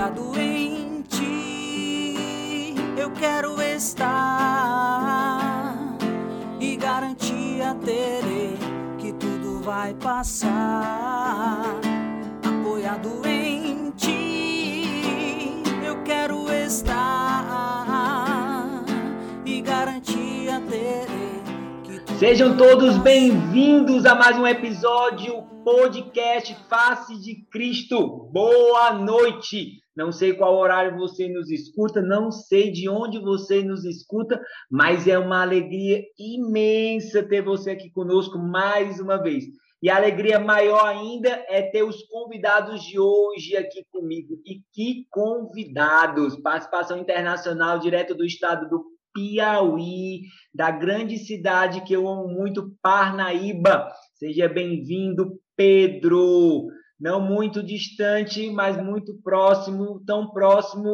apoiado em ti. Eu quero estar e garantia terei que tudo vai passar. Apoiado em ti, eu quero estar e garantia terei. que Sejam todos bem-vindos a mais um episódio podcast Face de Cristo. Boa noite. Não sei qual horário você nos escuta, não sei de onde você nos escuta, mas é uma alegria imensa ter você aqui conosco mais uma vez. E a alegria maior ainda é ter os convidados de hoje aqui comigo. E que convidados! Participação internacional direto do estado do Piauí, da grande cidade que eu amo muito, Parnaíba. Seja bem-vindo, Pedro. Não muito distante, mas muito próximo, tão próximo,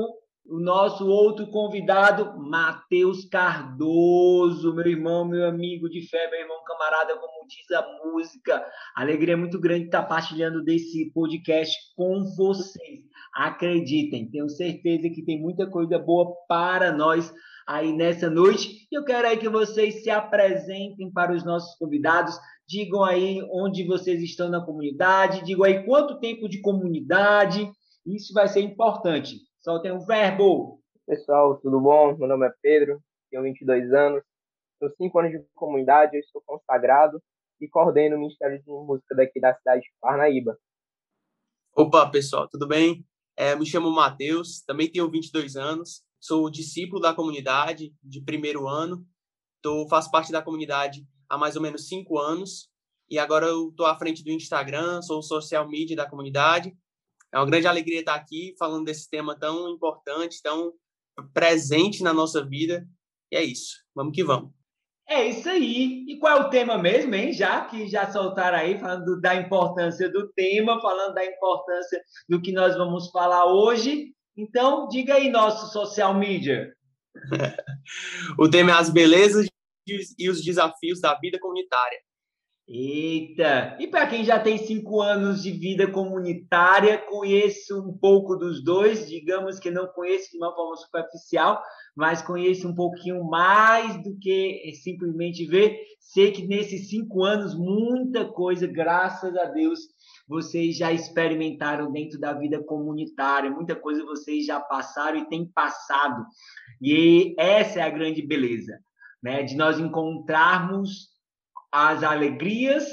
o nosso outro convidado, Matheus Cardoso, meu irmão, meu amigo de fé, meu irmão camarada, como diz a música. Alegria muito grande estar partilhando desse podcast com vocês. Acreditem, tenho certeza que tem muita coisa boa para nós aí nessa noite. E eu quero aí que vocês se apresentem para os nossos convidados, digam aí onde vocês estão na comunidade, digam aí quanto tempo de comunidade. Isso vai ser importante. Soltem o verbo. Pessoal, tudo bom? Meu nome é Pedro, tenho 22 anos, tenho 5 anos de comunidade, eu estou consagrado e coordeno o Ministério de Música daqui da cidade de Parnaíba. Opa, pessoal, tudo bem? É, me chamo Matheus, também tenho 22 anos, sou discípulo da comunidade de primeiro ano, tô, faço parte da comunidade há mais ou menos cinco anos e agora eu estou à frente do Instagram, sou social media da comunidade. É uma grande alegria estar aqui falando desse tema tão importante, tão presente na nossa vida. E é isso, vamos que vamos. É isso aí. E qual é o tema mesmo, hein? Já que já soltaram aí, falando da importância do tema, falando da importância do que nós vamos falar hoje. Então, diga aí, nosso social media. O tema é as belezas e os desafios da vida comunitária. Eita! E para quem já tem cinco anos de vida comunitária, conheço um pouco dos dois, digamos que não conheço de uma forma superficial, mas conheço um pouquinho mais do que simplesmente ver. Sei que nesses cinco anos, muita coisa, graças a Deus, vocês já experimentaram dentro da vida comunitária, muita coisa vocês já passaram e têm passado. E essa é a grande beleza, né? De nós encontrarmos as alegrias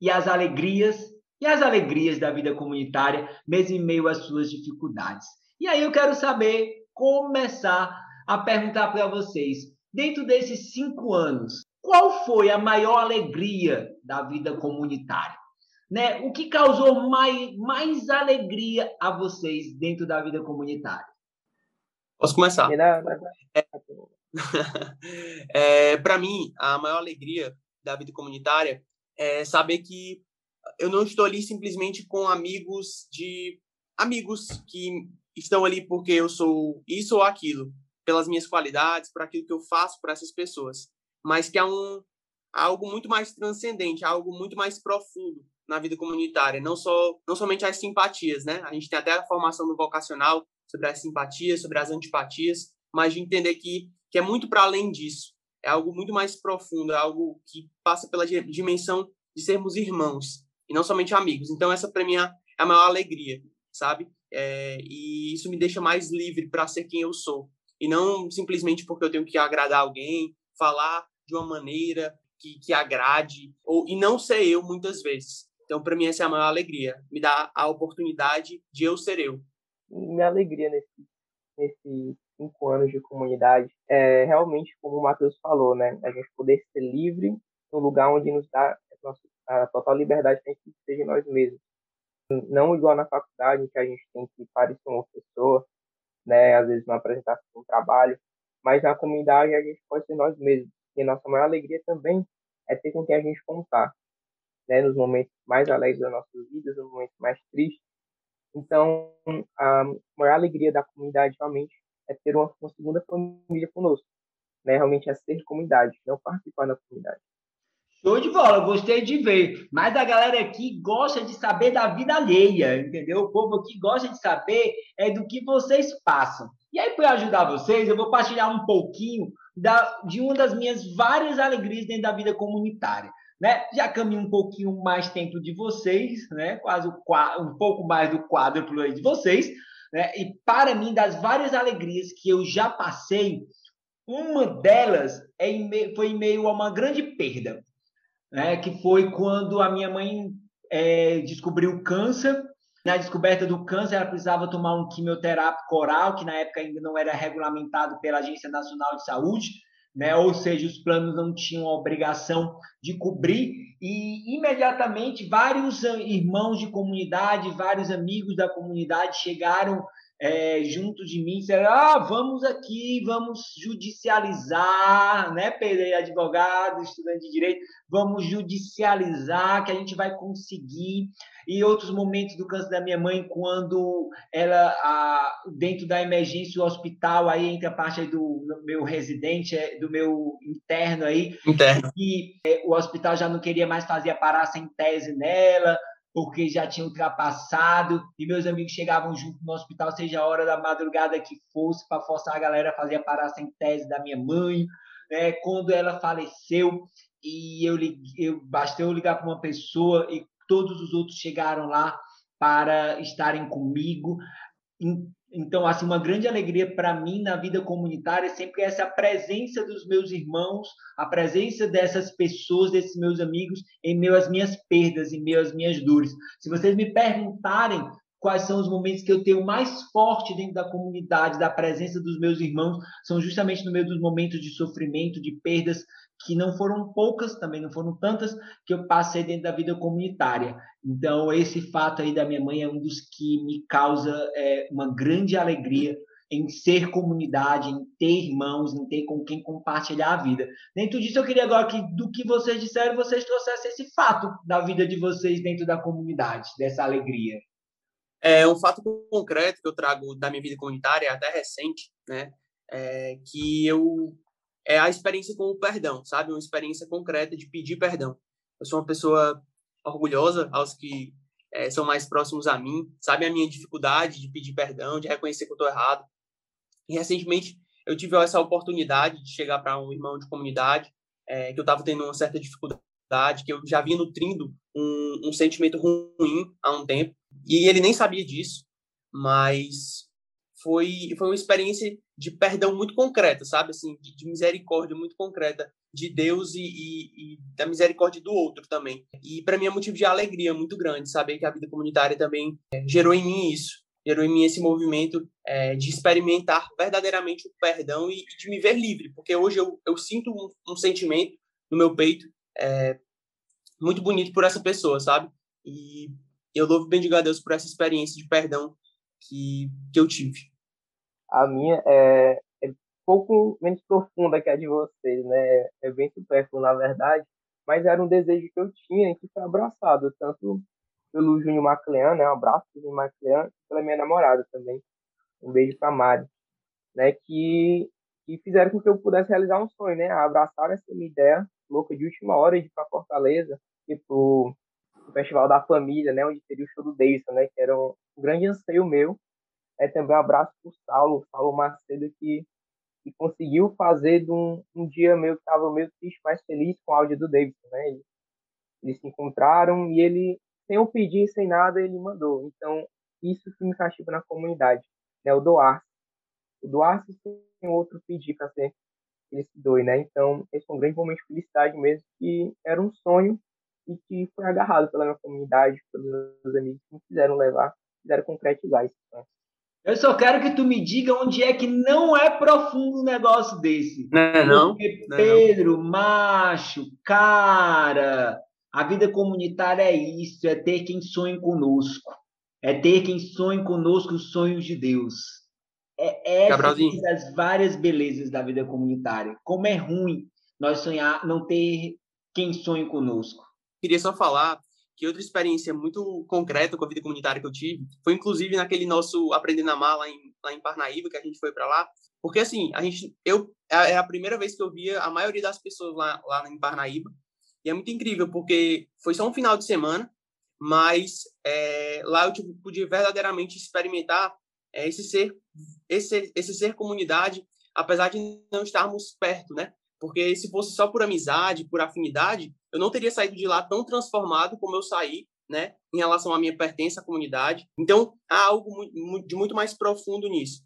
e as alegrias e as alegrias da vida comunitária, mesmo em meio às suas dificuldades. E aí eu quero saber, começar a perguntar para vocês, dentro desses cinco anos, qual foi a maior alegria da vida comunitária? Né? O que causou mais, mais alegria a vocês dentro da vida comunitária? Posso começar? Na- é, para mim, a maior alegria da vida comunitária é saber que eu não estou ali simplesmente com amigos de amigos que estão ali porque eu sou isso ou aquilo, pelas minhas qualidades, por aquilo que eu faço para essas pessoas, mas que há um algo muito mais transcendente, algo muito mais profundo na vida comunitária, não só não somente as simpatias, né? A gente tem até a formação no vocacional sobre as simpatias, sobre as antipatias, mas de entender que que é muito para além disso. É algo muito mais profundo, é algo que passa pela di- dimensão de sermos irmãos e não somente amigos. Então essa para mim é a maior alegria, sabe? É, e isso me deixa mais livre para ser quem eu sou e não simplesmente porque eu tenho que agradar alguém, falar de uma maneira que, que agrade ou e não ser eu muitas vezes. Então para mim essa é a maior alegria, me dá a oportunidade de eu ser eu. minha alegria nesse, nesses cinco anos de comunidade é realmente, como o Matheus falou, né? A gente poder ser livre no lugar onde nos dá a, total liberdade para que seja nós mesmos. Não igual na faculdade, que a gente tem que parecer uma pessoa, né? Às vezes uma apresentação de um trabalho, mas na comunidade a gente pode ser nós mesmos. E nossa maior alegria também é ter com quem a gente contar, né? Nos momentos mais alegres das nossas vidas, nos momentos mais tristes. Então, a maior alegria da comunidade realmente é ter uma, uma segunda família conosco, né? Realmente é ser comunidade, não participar da comunidade. Show de bola, gostei de ver. Mas a galera aqui gosta de saber da vida alheia, entendeu? O povo aqui gosta de saber é do que vocês passam. E aí, para ajudar vocês, eu vou partilhar um pouquinho da, de uma das minhas várias alegrias dentro da vida comunitária. Né? Já caminho um pouquinho mais tempo de vocês, né? quase um pouco mais do aí de vocês. Né? E para mim, das várias alegrias que eu já passei, uma delas é em foi em meio a uma grande perda né, que foi quando a minha mãe é, descobriu câncer. Na descoberta do câncer, ela precisava tomar um quimioterápico oral, que na época ainda não era regulamentado pela Agência Nacional de Saúde, né? ou seja, os planos não tinham a obrigação de cobrir, e imediatamente vários irmãos de comunidade, vários amigos da comunidade chegaram é, junto de mim, disseram, ah, vamos aqui, vamos judicializar, né, Pedro, advogado, estudante de direito, vamos judicializar, que a gente vai conseguir. E outros momentos do câncer da minha mãe, quando ela, a, dentro da emergência, o hospital, aí entre a parte do meu residente, é, do meu interno aí, interno. e é, o hospital já não queria mais fazer a parar sem tese nela, porque já tinha ultrapassado, e meus amigos chegavam junto no hospital, seja a hora da madrugada que fosse, para forçar a galera a fazer a parar sem tese da minha mãe. Né? Quando ela faleceu, e eu, eu bastou eu ligar para uma pessoa e todos os outros chegaram lá para estarem comigo. Então, assim, uma grande alegria para mim na vida comunitária é sempre essa presença dos meus irmãos, a presença dessas pessoas, desses meus amigos, em meio às minhas perdas, em meio às minhas dores. Se vocês me perguntarem quais são os momentos que eu tenho mais forte dentro da comunidade, da presença dos meus irmãos, são justamente no meio dos momentos de sofrimento, de perdas, que não foram poucas, também não foram tantas, que eu passei dentro da vida comunitária. Então, esse fato aí da minha mãe é um dos que me causa é, uma grande alegria em ser comunidade, em ter irmãos, em ter com quem compartilhar a vida. Dentro disso, eu queria agora que, do que vocês disseram, vocês trouxessem esse fato da vida de vocês dentro da comunidade, dessa alegria. É um fato concreto que eu trago da minha vida comunitária, até recente, né? É que eu é a experiência com o perdão, sabe? Uma experiência concreta de pedir perdão. Eu sou uma pessoa orgulhosa aos que é, são mais próximos a mim, sabe a minha dificuldade de pedir perdão, de reconhecer que eu estou errado. E recentemente eu tive essa oportunidade de chegar para um irmão de comunidade é, que eu estava tendo uma certa dificuldade, que eu já vinha nutrindo um, um sentimento ruim há um tempo, e ele nem sabia disso, mas foi, foi uma experiência de perdão muito concreta, sabe? Assim, de, de misericórdia muito concreta de Deus e, e, e, da misericórdia do outro também. E para mim é motivo de alegria muito grande saber que a vida comunitária também é, gerou em mim isso, gerou em mim esse movimento é, de experimentar verdadeiramente o perdão e, e, de me ver livre, porque hoje eu, eu sinto um, um sentimento no meu peito é, muito bonito por essa pessoa, sabe? E eu louvo e bendigo a Deus por essa experiência de perdão que, que eu tive. A minha é, é pouco menos profunda que a de vocês, né? É bem supérfluo, na verdade, mas era um desejo que eu tinha e que foi abraçado, tanto pelo Júnior Maclean, né? Um abraço pro Júnior Maclean, pela minha namorada também. Um beijo pra Mari, né? Que, que fizeram com que eu pudesse realizar um sonho, né? Abraçar essa minha ideia louca de última hora de ir para Fortaleza e pro, pro Festival da Família, né? Onde teria o show do Davidson, né? Que era um, um grande anseio meu é, também um abraço para o Saulo, Saulo Macedo, que, que conseguiu fazer de um, um dia meio que estava meio triste, mais feliz com o áudio do Davidson, né? Eles, eles se encontraram e ele, sem eu pedir, sem nada, ele mandou. Então, isso que me castiga na comunidade, né? O doar. O doar sem outro pedir para ser ele se doe, né? Então, esse foi um grande momento de felicidade mesmo, que era um sonho e que foi agarrado pela minha comunidade, pelos meus amigos que me fizeram levar, fizeram concretizar isso. Né? Eu só quero que tu me diga onde é que não é profundo um negócio desse. Não, é não. Porque Pedro, não. macho, cara, a vida comunitária é isso, é ter quem sonhe conosco. É ter quem sonhe conosco os sonhos de Deus. É essa das várias belezas da vida comunitária. Como é ruim nós sonhar, não ter quem sonhe conosco. Queria só falar que outra experiência muito concreta com a vida comunitária que eu tive foi inclusive naquele nosso aprendendo a amar lá em, lá em Parnaíba que a gente foi para lá porque assim a gente eu é, é a primeira vez que eu via a maioria das pessoas lá lá em Parnaíba E é muito incrível, porque foi só um final de semana, mas é, lá eu tipo, pude verdadeiramente experimentar é, esse ser esse, esse ser comunidade, apesar de não estarmos perto, né? Porque se fosse só por amizade, por afinidade, eu não teria saído de lá tão transformado como eu saí, né? Em relação à minha pertença à comunidade. Então, há algo de muito mais profundo nisso.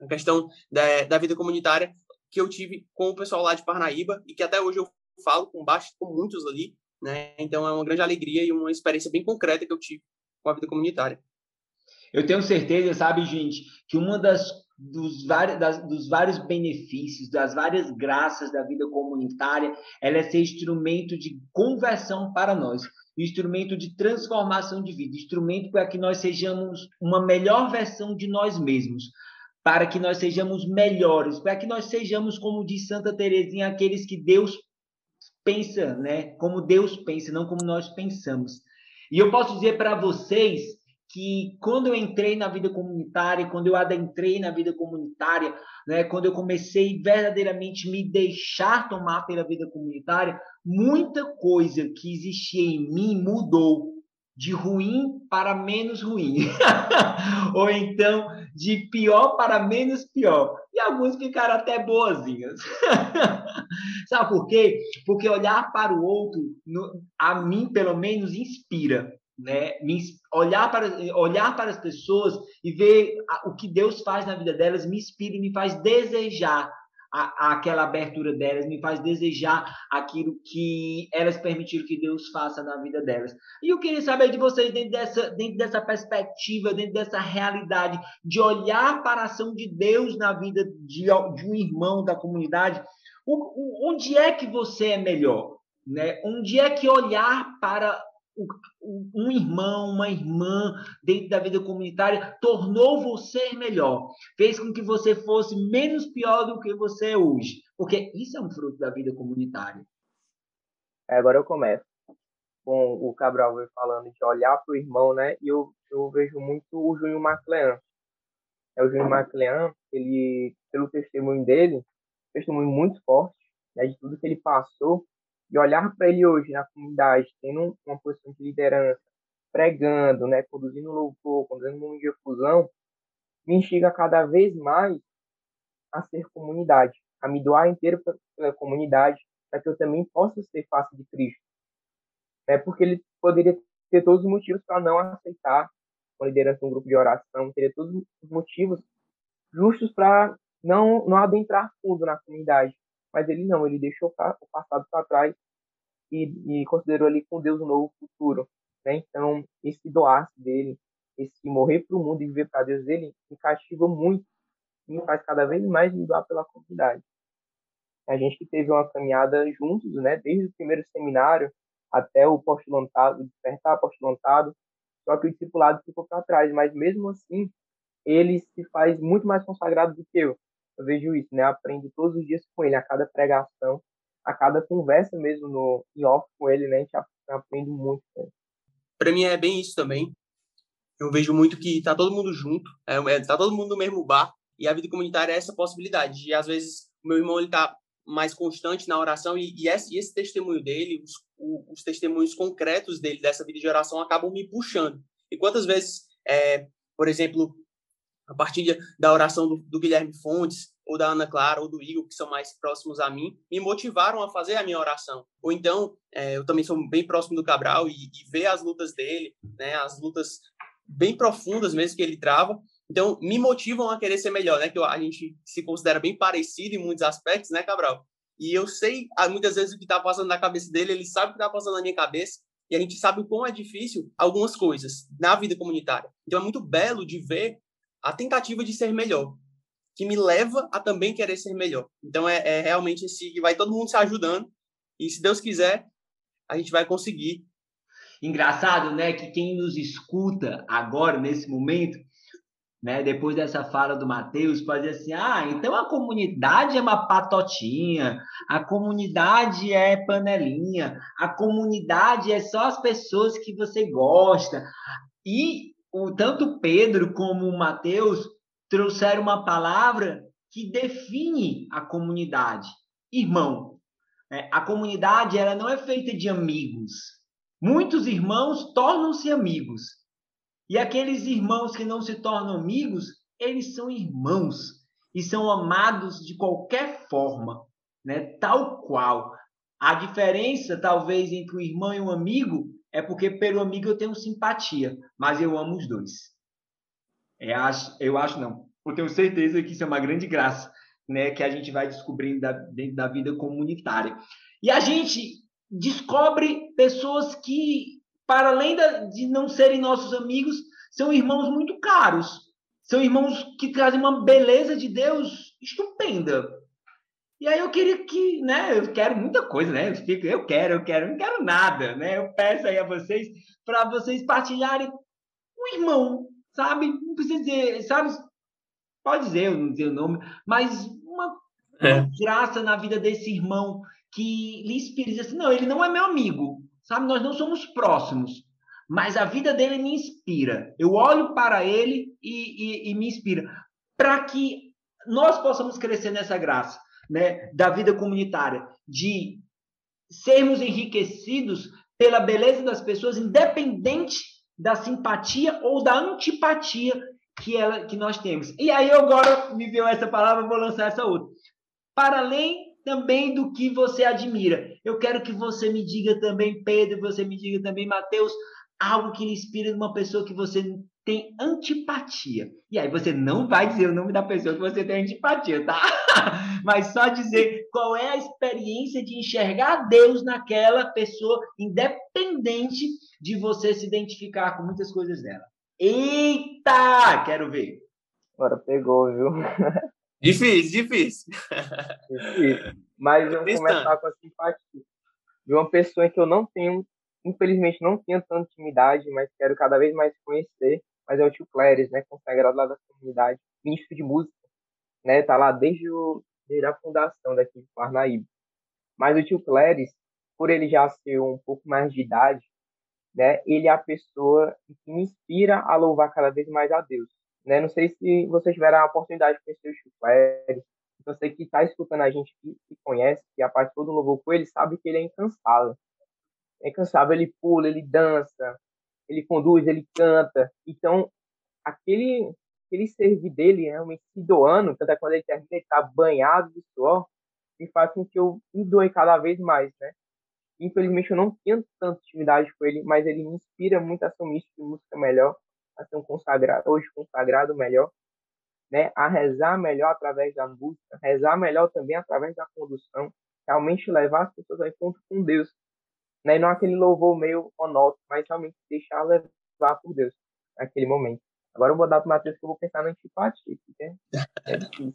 A questão da, da vida comunitária que eu tive com o pessoal lá de Parnaíba e que até hoje eu falo com baixo com muitos ali, né? Então é uma grande alegria e uma experiência bem concreta que eu tive com a vida comunitária. Eu tenho certeza, sabe, gente, que uma das dos vários, das, dos vários benefícios, das várias graças da vida comunitária, ela é ser instrumento de conversão para nós, instrumento de transformação de vida, instrumento para que nós sejamos uma melhor versão de nós mesmos, para que nós sejamos melhores, para que nós sejamos, como diz Santa Teresinha, aqueles que Deus pensa, né? Como Deus pensa, não como nós pensamos. E eu posso dizer para vocês que quando eu entrei na vida comunitária, quando eu adentrei na vida comunitária, né, quando eu comecei verdadeiramente me deixar tomar pela vida comunitária, muita coisa que existia em mim mudou de ruim para menos ruim, ou então de pior para menos pior. E alguns ficaram até boazinhas. Sabe por quê? Porque olhar para o outro, a mim pelo menos, inspira. Né? Me, olhar, para, olhar para as pessoas e ver o que Deus faz na vida delas me inspira e me faz desejar a, aquela abertura delas, me faz desejar aquilo que elas permitiram que Deus faça na vida delas. E eu queria saber de vocês, dentro dessa, dentro dessa perspectiva, dentro dessa realidade, de olhar para a ação de Deus na vida de, de um irmão da comunidade, o, o, onde é que você é melhor? Né? Onde é que olhar para um irmão, uma irmã dentro da vida comunitária tornou você melhor, fez com que você fosse menos pior do que você é hoje, porque isso é um fruto da vida comunitária. É, agora eu começo com o Cabral falando de olhar para o irmão, né? E eu, eu vejo muito o Júnior Maclean. É o Júnior Maclean, ele, pelo testemunho dele, testemunho muito forte, né, de tudo que ele passou, e olhar para ele hoje na comunidade, tendo uma posição de liderança, pregando, né, conduzindo louvor, conduzindo um momento de fusão, me instiga cada vez mais a ser comunidade, a me doar inteiro pela comunidade, para que eu também possa ser face de Cristo. Né? Porque ele poderia ter todos os motivos para não aceitar uma liderança de um grupo de oração, teria todos os motivos justos para não, não adentrar fundo na comunidade. Mas ele não, ele deixou o passado para trás e, e, considerou ali com Deus um novo futuro. Né? Então, esse doar dele, esse morrer para o mundo e viver para Deus dele, me castiga muito me faz cada vez mais me doar pela comunidade. A gente que teve uma caminhada juntos, né? desde o primeiro seminário até o postulantado, despertar apostolantado, só que o discipulado ficou para trás, mas mesmo assim, ele se faz muito mais consagrado do que eu. Eu vejo isso, né? aprendo todos os dias com ele, a cada pregação, a cada conversa mesmo no em off com ele, né? A gente aprende muito. Né? Para mim é bem isso também. Eu vejo muito que tá todo mundo junto, é, é, tá todo mundo no mesmo bar e a vida comunitária é essa possibilidade. E às vezes o meu irmão ele tá mais constante na oração e, e, esse, e esse, testemunho dele, os, o, os, testemunhos concretos dele dessa vida de oração acabam me puxando. E quantas vezes, é, por exemplo, a partir da oração do, do, Guilherme Fontes, ou da Ana Clara, ou do Igor, que são mais próximos a mim, me motivaram a fazer a minha oração. Ou então, é, eu também sou bem próximo do Cabral e, e ver as lutas dele, né, as lutas bem profundas mesmo que ele trava, então me motivam a querer ser melhor, né, que a gente se considera bem parecido em muitos aspectos, né, Cabral? E eu sei ah, muitas vezes o que está passando na cabeça dele, ele sabe o que está passando na minha cabeça, e a gente sabe o quão é difícil algumas coisas na vida comunitária. Então é muito belo de ver a tentativa de ser melhor, que me leva a também querer ser melhor. Então é, é realmente esse que vai todo mundo se ajudando e se Deus quiser a gente vai conseguir. Engraçado, né, que quem nos escuta agora nesse momento, né, depois dessa fala do Mateus, pode dizer assim: "Ah, então a comunidade é uma patotinha, a comunidade é panelinha, a comunidade é só as pessoas que você gosta". E o, tanto Pedro como Mateus trouxeram uma palavra que define a comunidade. Irmão. É, a comunidade ela não é feita de amigos. Muitos irmãos tornam-se amigos. E aqueles irmãos que não se tornam amigos, eles são irmãos e são amados de qualquer forma, né? Tal qual. A diferença, talvez, entre um irmão e um amigo é porque pelo amigo eu tenho simpatia, mas eu amo os dois. Eu é, acho, eu acho não. Eu tenho certeza que isso é uma grande graça, né, que a gente vai descobrindo da, dentro da vida comunitária. E a gente descobre pessoas que, para além de não serem nossos amigos, são irmãos muito caros. São irmãos que trazem uma beleza de Deus estupenda. E aí eu queria que, né, eu quero muita coisa, né? Eu fico, eu quero, eu quero, eu não quero nada, né? Eu peço aí a vocês para vocês partilharem um irmão, sabe? Não precisa dizer, sabe? Pode dizer, eu não dizer o nome, mas uma, é. uma graça na vida desse irmão que lhe inspira, diz assim, não, ele não é meu amigo, sabe? Nós não somos próximos, mas a vida dele me inspira. Eu olho para ele e, e, e me inspira para que nós possamos crescer nessa graça né, da vida comunitária, de sermos enriquecidos pela beleza das pessoas, independente da simpatia ou da antipatia que, ela, que nós temos. E aí agora me veio essa palavra, vou lançar essa outra. Para além também do que você admira. Eu quero que você me diga também, Pedro, você me diga também, Mateus, algo que lhe inspira numa pessoa que você tem antipatia. E aí você não vai dizer o nome da pessoa que você tem antipatia, tá? Mas só dizer qual é a experiência de enxergar Deus naquela pessoa, independente de você se identificar com muitas coisas dela. Eita! Quero ver. Agora pegou, viu? Difícil, difícil. difícil. Mas eu vou começar com a simpatia. De uma pessoa que eu não tenho infelizmente não tenho tanta intimidade, mas quero cada vez mais conhecer. Mas é o tio Cléris, né, consagrado lá da comunidade, ministro de música, né, tá lá desde, o, desde a fundação daqui de Parnaíba. Mas o tio Cléris, por ele já ser um pouco mais de idade, né, ele é a pessoa que me inspira a louvar cada vez mais a Deus. Né? Não sei se vocês tiveram a oportunidade de conhecer o tio Cléris, você que está escutando a gente, que, que conhece, que a parte todo louvor com ele, sabe que ele é incansável é incansável, ele pula, ele dança, ele conduz, ele canta. Então, aquele, aquele servir dele realmente se doando, tanto é quando ele termina, ele está banhado de suor, me faz com que eu me doe cada vez mais, né? Infelizmente, eu não tinha tanta intimidade com ele, mas ele me inspira muito a ser um ministro de música melhor, a ser um consagrado, hoje consagrado melhor, né? A rezar melhor através da música, rezar melhor também através da condução, realmente levar as pessoas ao encontro com Deus, né? E não aquele louvor meio monótono, mas realmente deixar levar por Deus naquele momento. Agora eu vou dar para o Matheus que eu vou pensar na antipatia, porque é difícil.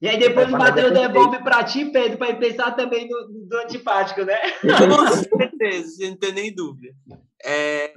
E aí depois o Matheus devolve para ti, Pedro, para ele pensar também no, do antipático, né? Com certeza, sem ter nem dúvida. É,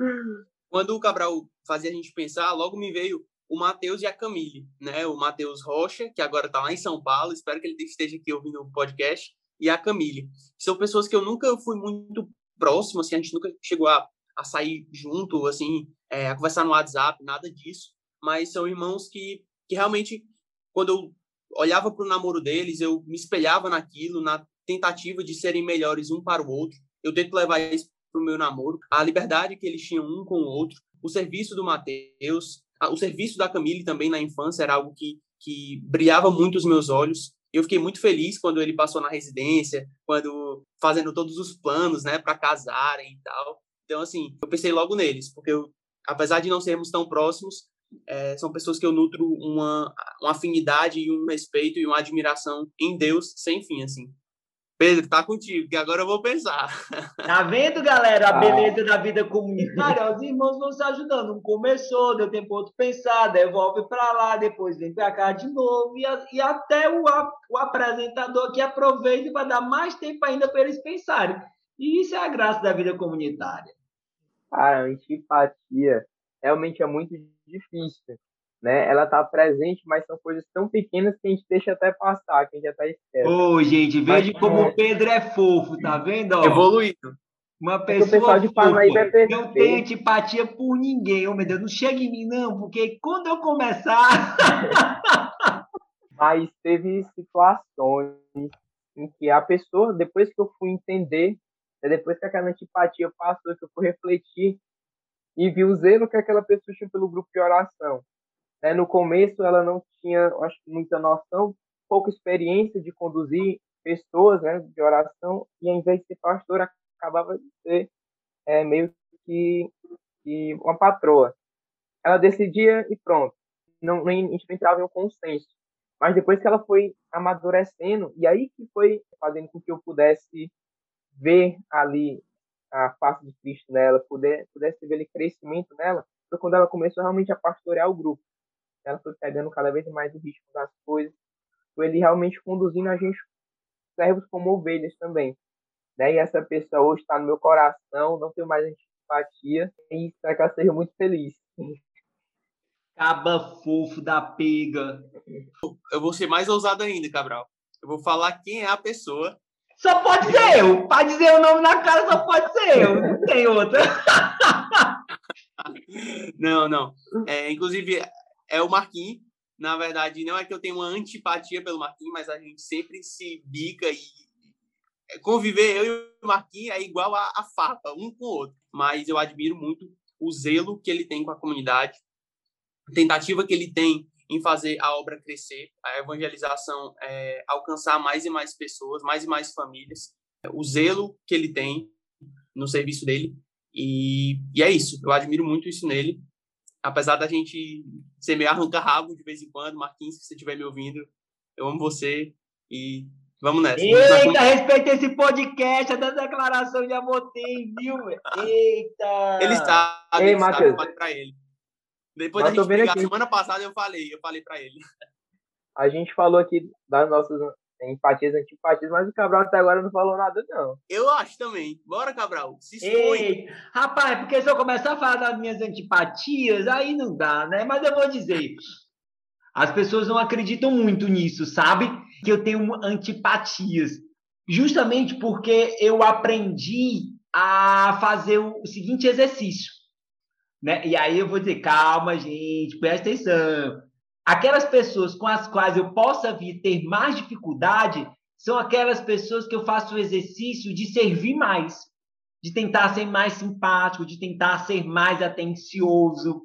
quando o Cabral fazia a gente pensar, logo me veio o Matheus e a Camille, né? O Matheus Rocha, que agora está lá em São Paulo, espero que ele esteja aqui ouvindo o podcast, e a Camille. São pessoas que eu nunca fui muito próximo, assim, a gente nunca chegou a, a sair junto, assim, é, a conversar no WhatsApp, nada disso. Mas são irmãos que, que realmente, quando eu olhava para o namoro deles, eu me espelhava naquilo, na tentativa de serem melhores um para o outro. Eu tento levar isso para o meu namoro, a liberdade que eles tinham um com o outro, o serviço do Mateus, o serviço da Camille também na infância era algo que, que brilhava muito os meus olhos. Eu fiquei muito feliz quando ele passou na residência, quando fazendo todos os planos, né, para casarem e tal. Então, assim, eu pensei logo neles, porque eu, apesar de não sermos tão próximos, é, são pessoas que eu nutro uma, uma afinidade e um respeito e uma admiração em Deus sem fim, assim. Pedro, tá contigo, que agora eu vou pensar. Tá vendo, galera, a ah. beleza da vida comunitária? Os irmãos vão se ajudando. Um começou, deu tempo outro pensar, devolve para lá, depois vem para cá de novo, e, a, e até o, o apresentador que aproveita para dar mais tempo ainda para eles pensarem. E isso é a graça da vida comunitária. A antipatia realmente é muito difícil né? Ela tá presente, mas são coisas tão pequenas que a gente deixa até passar, que a gente até esquece. Ô, gente, veja como é... o Pedro é fofo, tá vendo? Ó? Evoluído. Uma pessoa de fofa, é não tem antipatia por ninguém. Oh, meu Deus, não chega em mim, não, porque quando eu começar... mas teve situações em que a pessoa, depois que eu fui entender, né, depois que aquela antipatia passou, que eu fui refletir e vi o zelo que aquela pessoa tinha pelo grupo de oração. Né? No começo, ela não tinha, acho muita noção, pouca experiência de conduzir pessoas né, de oração, e ao invés de ser pastora, acabava de ser é, meio que, que uma patroa. Ela decidia e pronto. Não, nem, a gente não entrava em um consenso. Mas depois que ela foi amadurecendo, e aí que foi fazendo com que eu pudesse ver ali a face de Cristo nela, puder, pudesse ver o crescimento nela, foi quando ela começou realmente a pastorear o grupo. Ela foi pegando cada vez mais o ritmo das coisas, foi ele realmente conduzindo a gente, servos como ovelhas também. Né? E essa pessoa hoje está no meu coração, não tenho mais antipatia, e espero que ela seja muito feliz. Caba fofo da pega. Eu vou ser mais ousado ainda, Cabral. Eu vou falar quem é a pessoa. Só pode ser eu. Para dizer o nome na cara, só pode ser eu. Não tem outra. não, não. É, inclusive, é o Marquinhos. Na verdade, não é que eu tenho uma antipatia pelo Marquinhos, mas a gente sempre se bica e conviver eu e o Marquinhos é igual a, a farpa, um com o outro. Mas eu admiro muito o zelo que ele tem com a comunidade, a tentativa que ele tem em fazer a obra crescer, a evangelização é, alcançar mais e mais pessoas, mais e mais famílias, o zelo que ele tem no serviço dele. E, e é isso, eu admiro muito isso nele. Apesar da gente ser meio arranca-rabo de vez em quando, Marquinhos, se você estiver me ouvindo, eu amo você e Vamos nessa. Eita, respeita esse podcast, da declaração de amor tem, viu? Eita! Ele está, ele sabe, para ele. Depois da gente brigar, semana passada eu falei, eu falei para ele. A gente falou aqui das nossas empatias, antipatias, mas o Cabral até agora não falou nada, não. Eu acho também. Bora, Cabral. Se expõe. Ei, rapaz, porque se eu começar a falar das minhas antipatias, aí não dá, né? Mas eu vou dizer. As pessoas não acreditam muito nisso, sabe? que eu tenho antipatias, justamente porque eu aprendi a fazer o seguinte exercício. Né? E aí eu vou dizer, calma, gente, presta atenção. Aquelas pessoas com as quais eu possa vir ter mais dificuldade são aquelas pessoas que eu faço o exercício de servir mais, de tentar ser mais simpático, de tentar ser mais atencioso.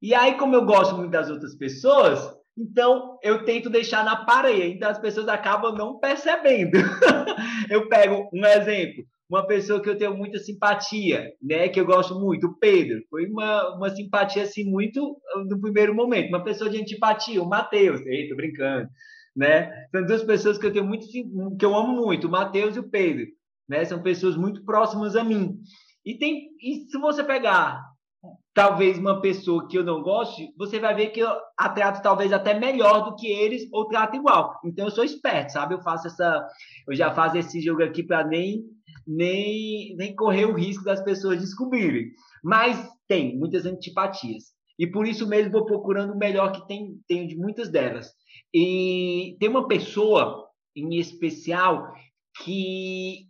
E aí, como eu gosto muito das outras pessoas, então, eu tento deixar na parede, então as pessoas acabam não percebendo. eu pego um exemplo, uma pessoa que eu tenho muita simpatia, né, que eu gosto muito, o Pedro. Foi uma, uma simpatia assim muito no primeiro momento, uma pessoa de antipatia, o Matheus, eita, brincando, né? São duas pessoas que eu tenho muito que eu amo muito, o Matheus e o Pedro, né? São pessoas muito próximas a mim. E tem e se você pegar talvez uma pessoa que eu não goste, você vai ver que eu a trato talvez até melhor do que eles ou trato igual. Então eu sou esperto, sabe? Eu faço essa, eu já faço esse jogo aqui para nem nem nem correr o risco das pessoas descobrirem. Mas tem muitas antipatias. E por isso mesmo vou procurando o melhor que tem, tenho de muitas delas. E tem uma pessoa em especial que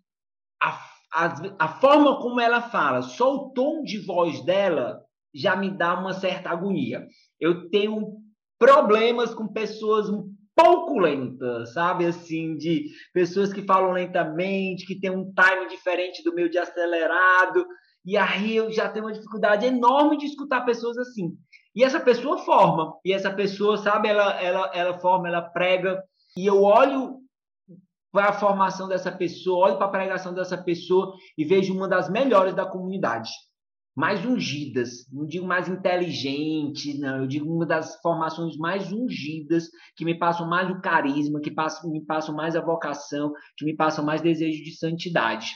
a a, a forma como ela fala, só o tom de voz dela já me dá uma certa agonia. Eu tenho problemas com pessoas um pouco lentas, sabe? Assim, de pessoas que falam lentamente, que tem um time diferente do meu de acelerado. E aí eu já tenho uma dificuldade enorme de escutar pessoas assim. E essa pessoa forma, e essa pessoa, sabe, ela, ela, ela forma, ela prega. E eu olho para a formação dessa pessoa, olho para a pregação dessa pessoa e vejo uma das melhores da comunidade. Mais ungidas, não digo mais inteligente, não, eu digo uma das formações mais ungidas, que me passam mais o carisma, que passam, me passam mais a vocação, que me passam mais desejo de santidade.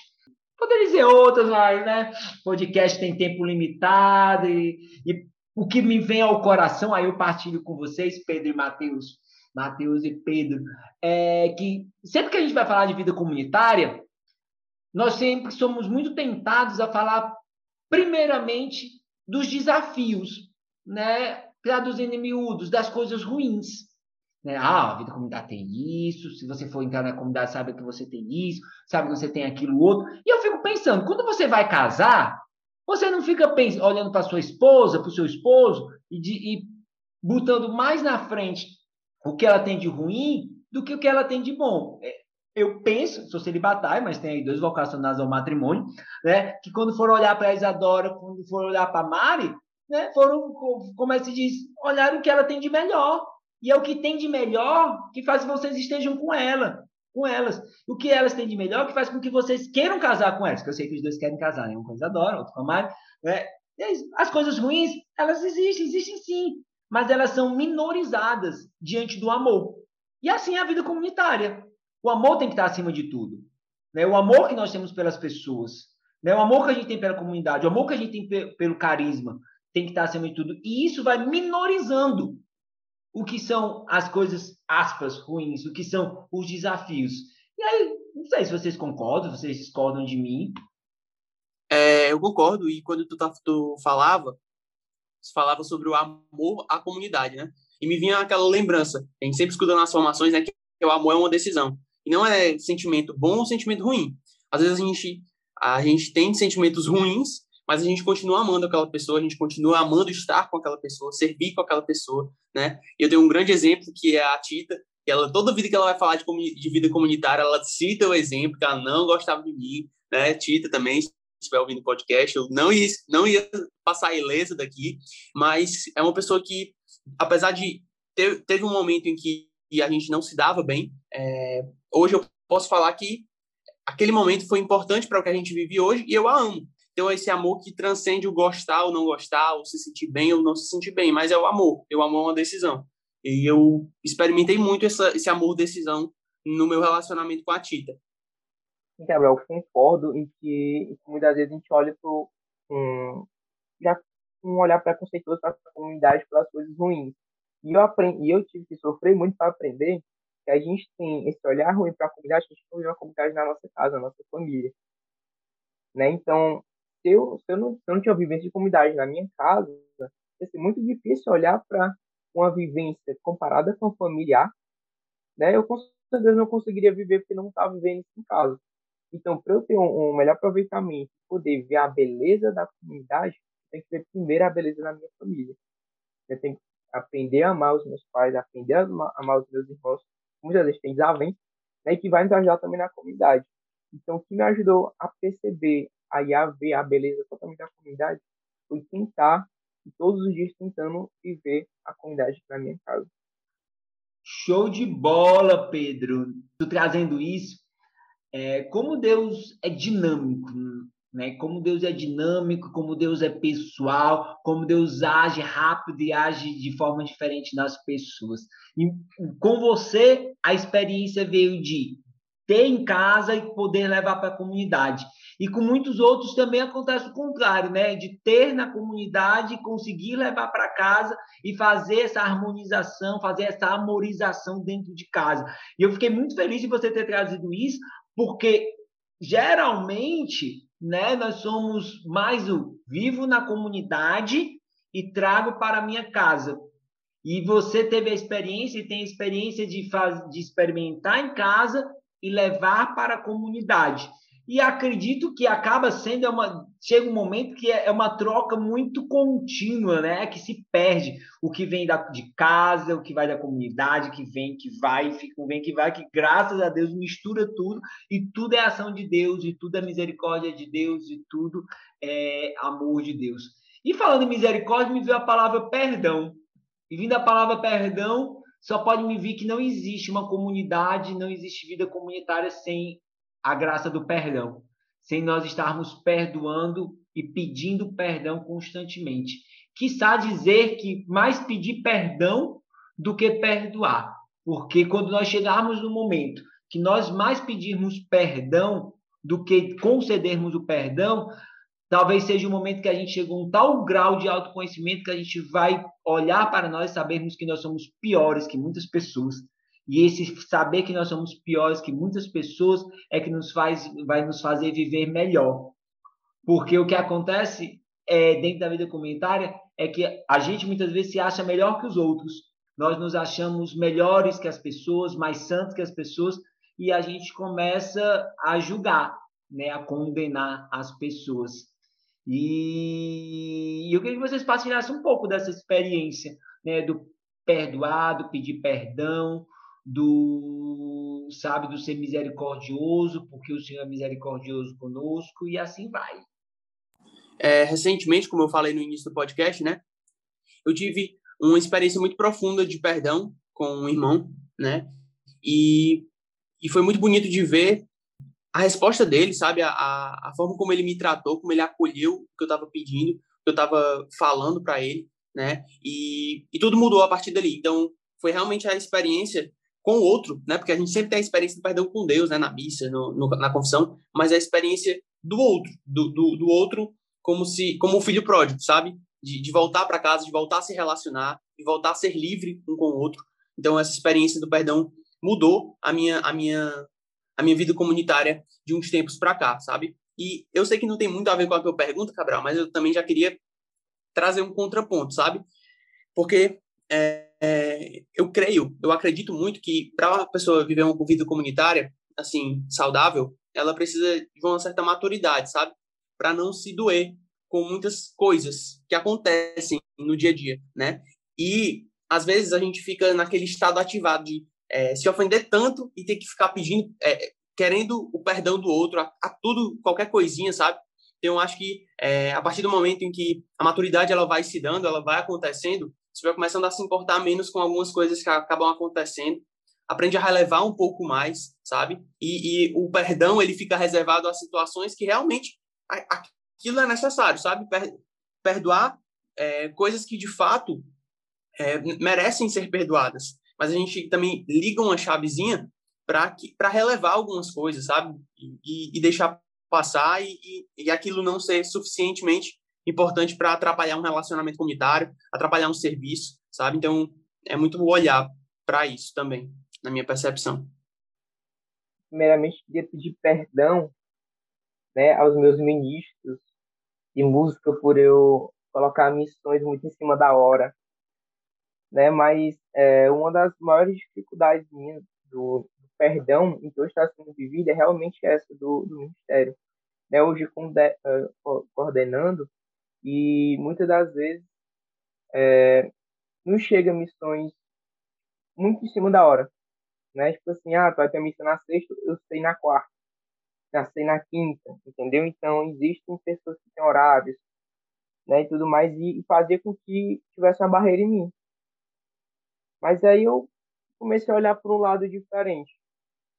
Poderia dizer outras, mas né? podcast tem tempo limitado e, e o que me vem ao coração, aí eu partilho com vocês, Pedro e Mateus, Mateus e Pedro, é que sempre que a gente vai falar de vida comunitária, nós sempre somos muito tentados a falar, primeiramente, dos desafios, né? traduzindo em miúdos, das coisas ruins. Né? Ah, a vida comunitária tem isso, se você for entrar na comunidade, sabe que você tem isso, sabe que você tem aquilo outro. E eu fico pensando, quando você vai casar, você não fica pensando, olhando para sua esposa, para o seu esposo, e, de, e botando mais na frente o que ela tem de ruim do que o que ela tem de bom. Eu penso, sou celibatário, mas tem aí dois vocacionados ao matrimônio, né? Que quando for olhar para a Isadora, quando for olhar para a Mari, né? Foram, como é que se diz, olharam o que ela tem de melhor. E é o que tem de melhor que faz que vocês estejam com ela, com elas. O que elas têm de melhor que faz com que vocês queiram casar com elas, que eu sei que os dois querem casar, né? Uma coisa adora, outra com a Mari, né? As coisas ruins, elas existem, existem sim, mas elas são minorizadas diante do amor. E assim é a vida comunitária. O amor tem que estar acima de tudo. Né? O amor que nós temos pelas pessoas, né? o amor que a gente tem pela comunidade, o amor que a gente tem pelo carisma, tem que estar acima de tudo. E isso vai minorizando o que são as coisas, aspas, ruins, o que são os desafios. E aí, não sei se vocês concordam, vocês discordam de mim, é, eu concordo, e quando tu, tá, tu falava, você falava sobre o amor à comunidade, né? E me vinha aquela lembrança, a gente sempre escuta nas formações, né, que o amor é uma decisão. E não é sentimento bom ou sentimento ruim. Às vezes a gente, a gente tem sentimentos ruins, mas a gente continua amando aquela pessoa, a gente continua amando estar com aquela pessoa, servir com aquela pessoa, né? E eu tenho um grande exemplo, que é a Tita, que ela, toda vida que ela vai falar de, de vida comunitária, ela cita o exemplo, que ela não gostava de mim, né? Tita também, estiver ouvindo o podcast, eu não ia, não ia passar ilesa daqui, mas é uma pessoa que, apesar de ter, teve um momento em que a gente não se dava bem, é, hoje eu posso falar que aquele momento foi importante para o que a gente vive hoje e eu a amo. Então, esse amor que transcende o gostar ou não gostar, ou se sentir bem ou não se sentir bem, mas é o amor. Eu amo uma decisão. E eu experimentei muito essa, esse amor-decisão no meu relacionamento com a Tita. Gabriel, concordo em que muitas vezes a gente olha para um, um olhar preconceituoso para a comunidade pelas coisas ruins. E eu, aprendi, e eu tive que sofrer muito para aprender que a gente tem esse olhar ruim para a comunidade, a gente vê uma comunidade na nossa casa, na nossa família. Né? Então, se eu, se eu, não, se eu não tinha vivência de comunidade na minha casa, ia ser muito difícil olhar para uma vivência comparada com familiar. Né? Eu com certeza não conseguiria viver porque não estava vivendo isso em casa. Então, para eu ter um, um melhor aproveitamento, poder ver a beleza da comunidade, tenho que ver primeiro a beleza da minha família. Eu tenho que aprender a amar os meus pais, aprender a amar os meus irmãos. Muitas vezes tem desavença, né, e que vai nos ajudar também na comunidade. Então, o que me ajudou a perceber, aí a ver a beleza totalmente da comunidade, foi tentar, e todos os dias tentando viver a comunidade na minha casa. Show de bola, Pedro. Tu trazendo isso, é, como Deus é dinâmico, né? Como Deus é dinâmico, como Deus é pessoal, como Deus age rápido e age de forma diferente nas pessoas. E com você, a experiência veio de ter em casa e poder levar para a comunidade. E com muitos outros também acontece o contrário, né? De ter na comunidade, conseguir levar para casa e fazer essa harmonização, fazer essa amorização dentro de casa. E eu fiquei muito feliz de você ter trazido isso, porque geralmente, né, nós somos mais o vivo na comunidade e trago para a minha casa. E você teve a experiência e tem a experiência de, faz, de experimentar em casa e levar para a comunidade e acredito que acaba sendo é uma chega um momento que é, é uma troca muito contínua, né? Que se perde o que vem da, de casa, o que vai da comunidade, que vem, que vai, fica, vem, que vai, que graças a Deus mistura tudo e tudo é ação de Deus e tudo é misericórdia de Deus e tudo é amor de Deus. E falando em misericórdia, me veio a palavra perdão. E vindo a palavra perdão, só pode me vir que não existe uma comunidade, não existe vida comunitária sem a graça do perdão, sem nós estarmos perdoando e pedindo perdão constantemente. Quissá dizer que mais pedir perdão do que perdoar, porque quando nós chegarmos no momento que nós mais pedirmos perdão do que concedermos o perdão, talvez seja o momento que a gente chegou a um tal grau de autoconhecimento que a gente vai olhar para nós e sabermos que nós somos piores que muitas pessoas e esse saber que nós somos piores que muitas pessoas é que nos faz, vai nos fazer viver melhor. Porque o que acontece é, dentro da vida comunitária é que a gente muitas vezes se acha melhor que os outros. Nós nos achamos melhores que as pessoas, mais santos que as pessoas, e a gente começa a julgar, né, a condenar as pessoas. E eu queria que vocês partilhassem um pouco dessa experiência, né, do perdoado, pedir perdão, do sabe do ser misericordioso, porque o Senhor é misericordioso conosco e assim vai. É, recentemente, como eu falei no início do podcast, né, eu tive uma experiência muito profunda de perdão com um irmão, né, e, e foi muito bonito de ver a resposta dele, sabe, a, a, a forma como ele me tratou, como ele acolheu o que eu estava pedindo, o que eu estava falando para ele, né, e, e tudo mudou a partir dali. Então, foi realmente a experiência com o outro, né? Porque a gente sempre tem a experiência do perdão com Deus, né? Na missa, no, no, na confissão, mas a experiência do outro, do, do, do outro como se, como um filho pródigo, sabe? De, de voltar para casa, de voltar a se relacionar, de voltar a ser livre um com o outro. Então essa experiência do perdão mudou a minha, a minha, a minha vida comunitária de uns tempos para cá, sabe? E eu sei que não tem muito a ver com a tua pergunta, Cabral, mas eu também já queria trazer um contraponto, sabe? Porque é, é, eu creio, eu acredito muito que para uma pessoa viver uma vida comunitária, assim, saudável, ela precisa de uma certa maturidade, sabe? Para não se doer com muitas coisas que acontecem no dia a dia, né? E às vezes a gente fica naquele estado ativado de é, se ofender tanto e ter que ficar pedindo, é, querendo o perdão do outro a, a, tudo, qualquer coisinha, sabe? Então, eu acho que é, a partir do momento em que a maturidade ela vai se dando, ela vai acontecendo, você vai começando a se importar menos com algumas coisas que acabam acontecendo, aprende a relevar um pouco mais, sabe? E, e o perdão, ele fica reservado a situações que realmente aquilo é necessário, sabe? Perdoar é, coisas que, de fato, é, merecem ser perdoadas. Mas a gente também liga uma chavezinha para relevar algumas coisas, sabe? E, e deixar passar e, e, aquilo não ser suficientemente importante para atrapalhar um relacionamento comunitário, atrapalhar um serviço, sabe? Então, é muito olhar para isso também, na minha percepção. Primeiramente, queria pedir perdão né, aos meus ministros de música por eu colocar missões muito em cima da hora. Né? Mas é, uma das maiores dificuldades minhas do, do perdão em que eu estou sendo vivida é realmente essa do, do ministério. Né? Hoje, uh, coordenando, e muitas das vezes é, nos chega missões muito em cima da hora. Né? Tipo assim, ah, tu vai ter missão na sexta, eu sei na quarta. Já sei na quinta, entendeu? Então, existem pessoas que têm horários, né, e tudo mais, e, e fazia com que tivesse uma barreira em mim. Mas aí eu comecei a olhar por um lado diferente,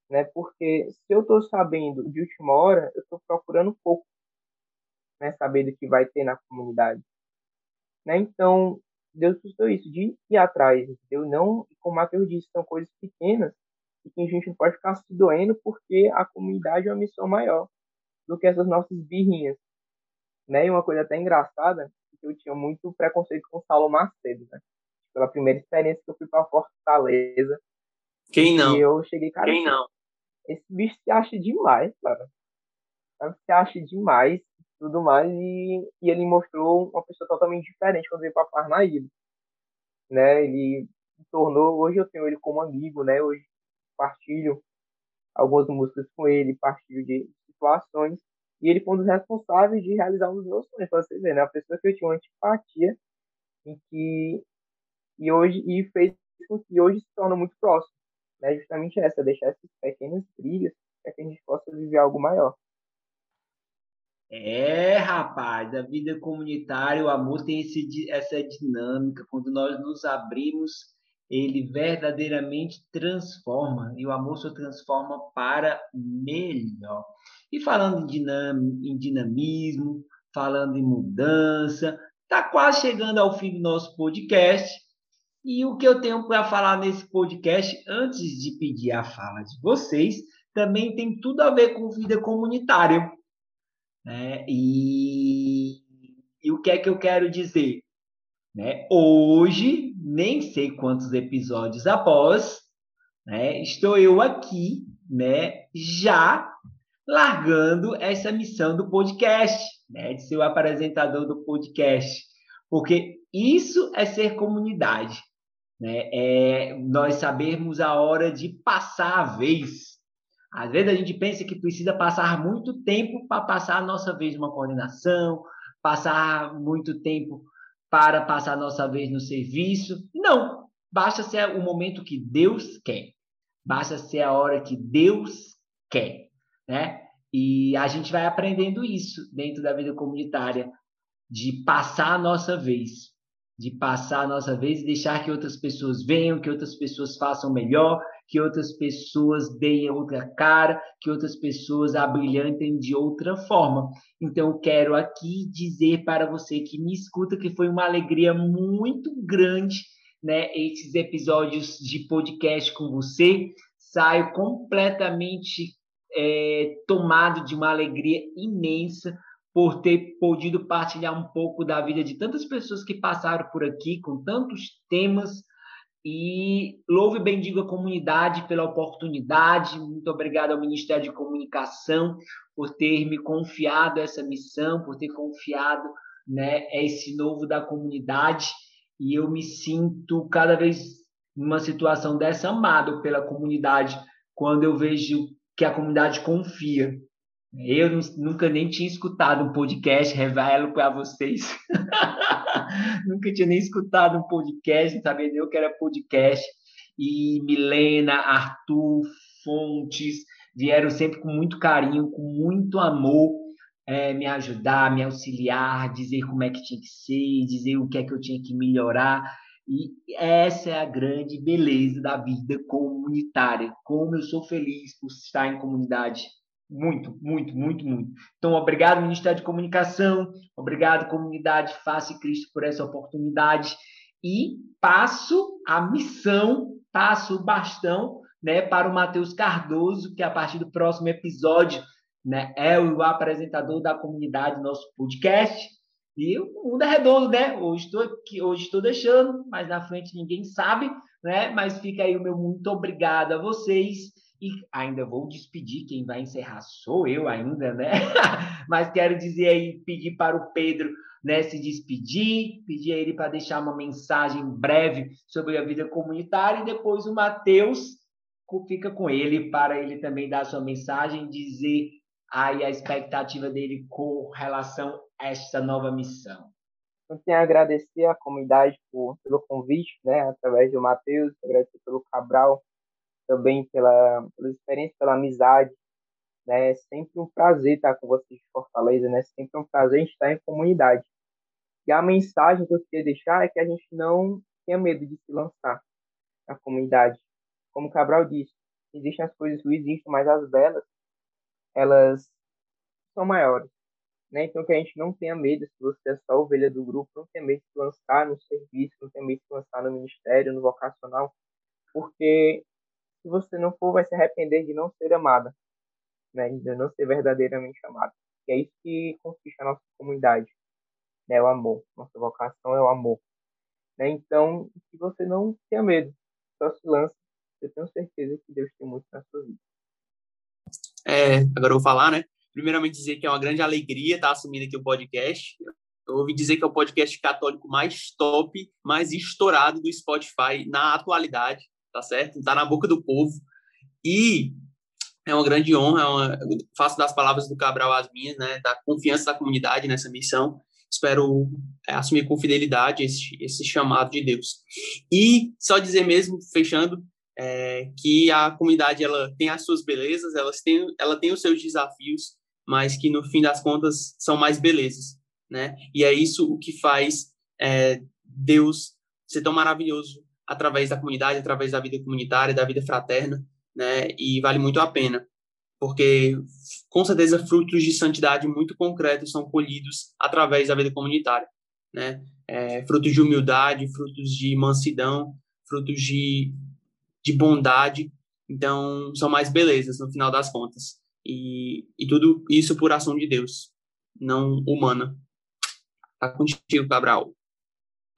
né? Porque se eu estou sabendo de última hora, eu estou procurando pouco né, saber do que vai ter na comunidade. Né? Então, Deus suscitou isso, de ir atrás, entendeu? Não, como o Matheus disse, são coisas pequenas e que a gente não pode ficar se doendo porque a comunidade é uma missão maior do que essas nossas birrinhas. Né? E uma coisa até engraçada, que eu tinha muito preconceito com o Saulo Macedo, né? Pela primeira experiência que eu fui para Fortaleza. Quem não? E eu cheguei, cara, Quem não? esse bicho se acha demais, cara. Se acha demais tudo mais, e, e ele mostrou uma pessoa totalmente diferente quando veio para Parnaíba. Né? Ele tornou, hoje eu tenho ele como amigo, né? Hoje partilho algumas músicas com ele, partilho de situações, e ele foi um dos responsáveis de realizar um dos meus sonhos, para você ver, né? A pessoa que eu tinha uma antipatia, em que, e hoje, e fez com que hoje se torna muito próximo, né? Justamente essa, deixar essas pequenas brigas para que a gente possa viver algo maior. É, rapaz, a vida comunitária, o amor tem esse, essa dinâmica. Quando nós nos abrimos, ele verdadeiramente transforma, e o amor se transforma para melhor. E falando em, dinam, em dinamismo, falando em mudança, está quase chegando ao fim do nosso podcast. E o que eu tenho para falar nesse podcast, antes de pedir a fala de vocês, também tem tudo a ver com vida comunitária. Né? E, e o que é que eu quero dizer? Né? Hoje, nem sei quantos episódios após, né, estou eu aqui, né, já largando essa missão do podcast, né, de ser o apresentador do podcast, porque isso é ser comunidade, né, é nós sabermos a hora de passar a vez, às vezes a gente pensa que precisa passar muito tempo para passar a nossa vez numa coordenação, passar muito tempo para passar a nossa vez no serviço. Não, basta ser o momento que Deus quer. basta ser a hora que Deus quer, né? E a gente vai aprendendo isso dentro da vida comunitária, de passar a nossa vez, de passar a nossa vez e deixar que outras pessoas venham, que outras pessoas façam melhor, que outras pessoas deem outra cara, que outras pessoas abrilhantem de outra forma. Então, quero aqui dizer para você que me escuta que foi uma alegria muito grande, né, esses episódios de podcast com você. Saio completamente é, tomado de uma alegria imensa por ter podido partilhar um pouco da vida de tantas pessoas que passaram por aqui, com tantos temas. E louve e bendiga a comunidade pela oportunidade. Muito obrigado ao Ministério de Comunicação por ter me confiado essa missão, por ter confiado né, esse novo da comunidade. E eu me sinto cada vez numa situação dessa amado pela comunidade, quando eu vejo que a comunidade confia eu nunca nem tinha escutado um podcast, revelo para vocês. nunca tinha nem escutado um podcast, não sabia nem o que era podcast. E Milena, Arthur, Fontes vieram sempre com muito carinho, com muito amor, é, me ajudar, me auxiliar, dizer como é que tinha que ser, dizer o que é que eu tinha que melhorar. E essa é a grande beleza da vida comunitária. Como eu sou feliz por estar em comunidade muito, muito, muito, muito. Então, obrigado, Ministério de Comunicação, obrigado, comunidade Face Cristo, por essa oportunidade. E passo a missão, passo o bastão né, para o Matheus Cardoso, que a partir do próximo episódio né, é o apresentador da comunidade, nosso podcast. E o mundo é redondo, né? Hoje estou aqui, hoje estou deixando, mas na frente ninguém sabe, né? Mas fica aí o meu muito obrigado a vocês. E ainda vou despedir, quem vai encerrar sou eu ainda, né? Mas quero dizer aí, pedir para o Pedro né, se despedir, pedir a ele para deixar uma mensagem breve sobre a vida comunitária e depois o Matheus fica com ele para ele também dar sua mensagem, dizer aí a expectativa dele com relação a esta nova missão. Eu tenho a agradecer à comunidade por, pelo convite, né, através do Matheus, agradecer pelo Cabral também pela, pela experiência, pela amizade. Né? É sempre um prazer estar com vocês de Fortaleza, né? É sempre um prazer estar em comunidade. E a mensagem que eu queria deixar é que a gente não tenha medo de se lançar na comunidade. Como Cabral disse, existem as coisas ruins, existem, mas as belas, elas são maiores. Né? Então, que a gente não tenha medo, se você é só ovelha do grupo, não tenha medo de se lançar no serviço, não tenha medo de se lançar no ministério, no vocacional, porque se você não for, vai se arrepender de não ser amada, né? de não ser verdadeiramente amada. E é isso que consiste a nossa comunidade, né? o amor. Nossa vocação é o amor. Né? Então, que você não tenha medo, só se lance. Eu tenho certeza que Deus tem muito na sua vida. É, agora eu vou falar, né? Primeiramente dizer que é uma grande alegria estar assumindo aqui o podcast. Eu ouvi dizer que é o podcast católico mais top, mais estourado do Spotify na atualidade tá certo? Tá na boca do povo. E é uma grande honra, é uma, faço das palavras do Cabral as minhas, né, da confiança da comunidade nessa missão. Espero é, assumir com fidelidade esse, esse chamado de Deus. E só dizer mesmo, fechando, é, que a comunidade ela tem as suas belezas, elas têm, ela tem os seus desafios, mas que no fim das contas são mais belezas, né? E é isso o que faz é, Deus ser tão maravilhoso através da comunidade, através da vida comunitária, da vida fraterna, né? E vale muito a pena, porque com certeza frutos de santidade muito concretos são colhidos através da vida comunitária, né? É, frutos de humildade, frutos de mansidão, frutos de, de bondade, então são mais belezas no final das contas. E, e tudo isso por ação de Deus, não humana. Tá contigo, Cabral.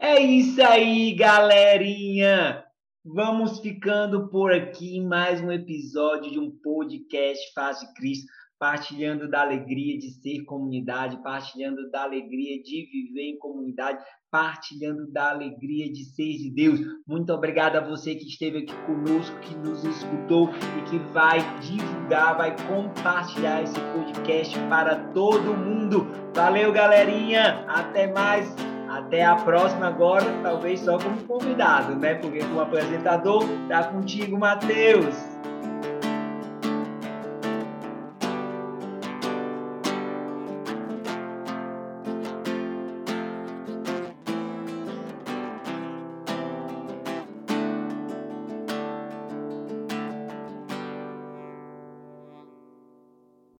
É isso aí, galerinha! Vamos ficando por aqui em mais um episódio de um podcast Faz de Cristo, partilhando da alegria de ser comunidade, partilhando da alegria de viver em comunidade, partilhando da alegria de ser de Deus. Muito obrigado a você que esteve aqui conosco, que nos escutou e que vai divulgar, vai compartilhar esse podcast para todo mundo. Valeu, galerinha! Até mais! Até a próxima agora, talvez só como convidado, né? Porque como apresentador, tá contigo, Matheus.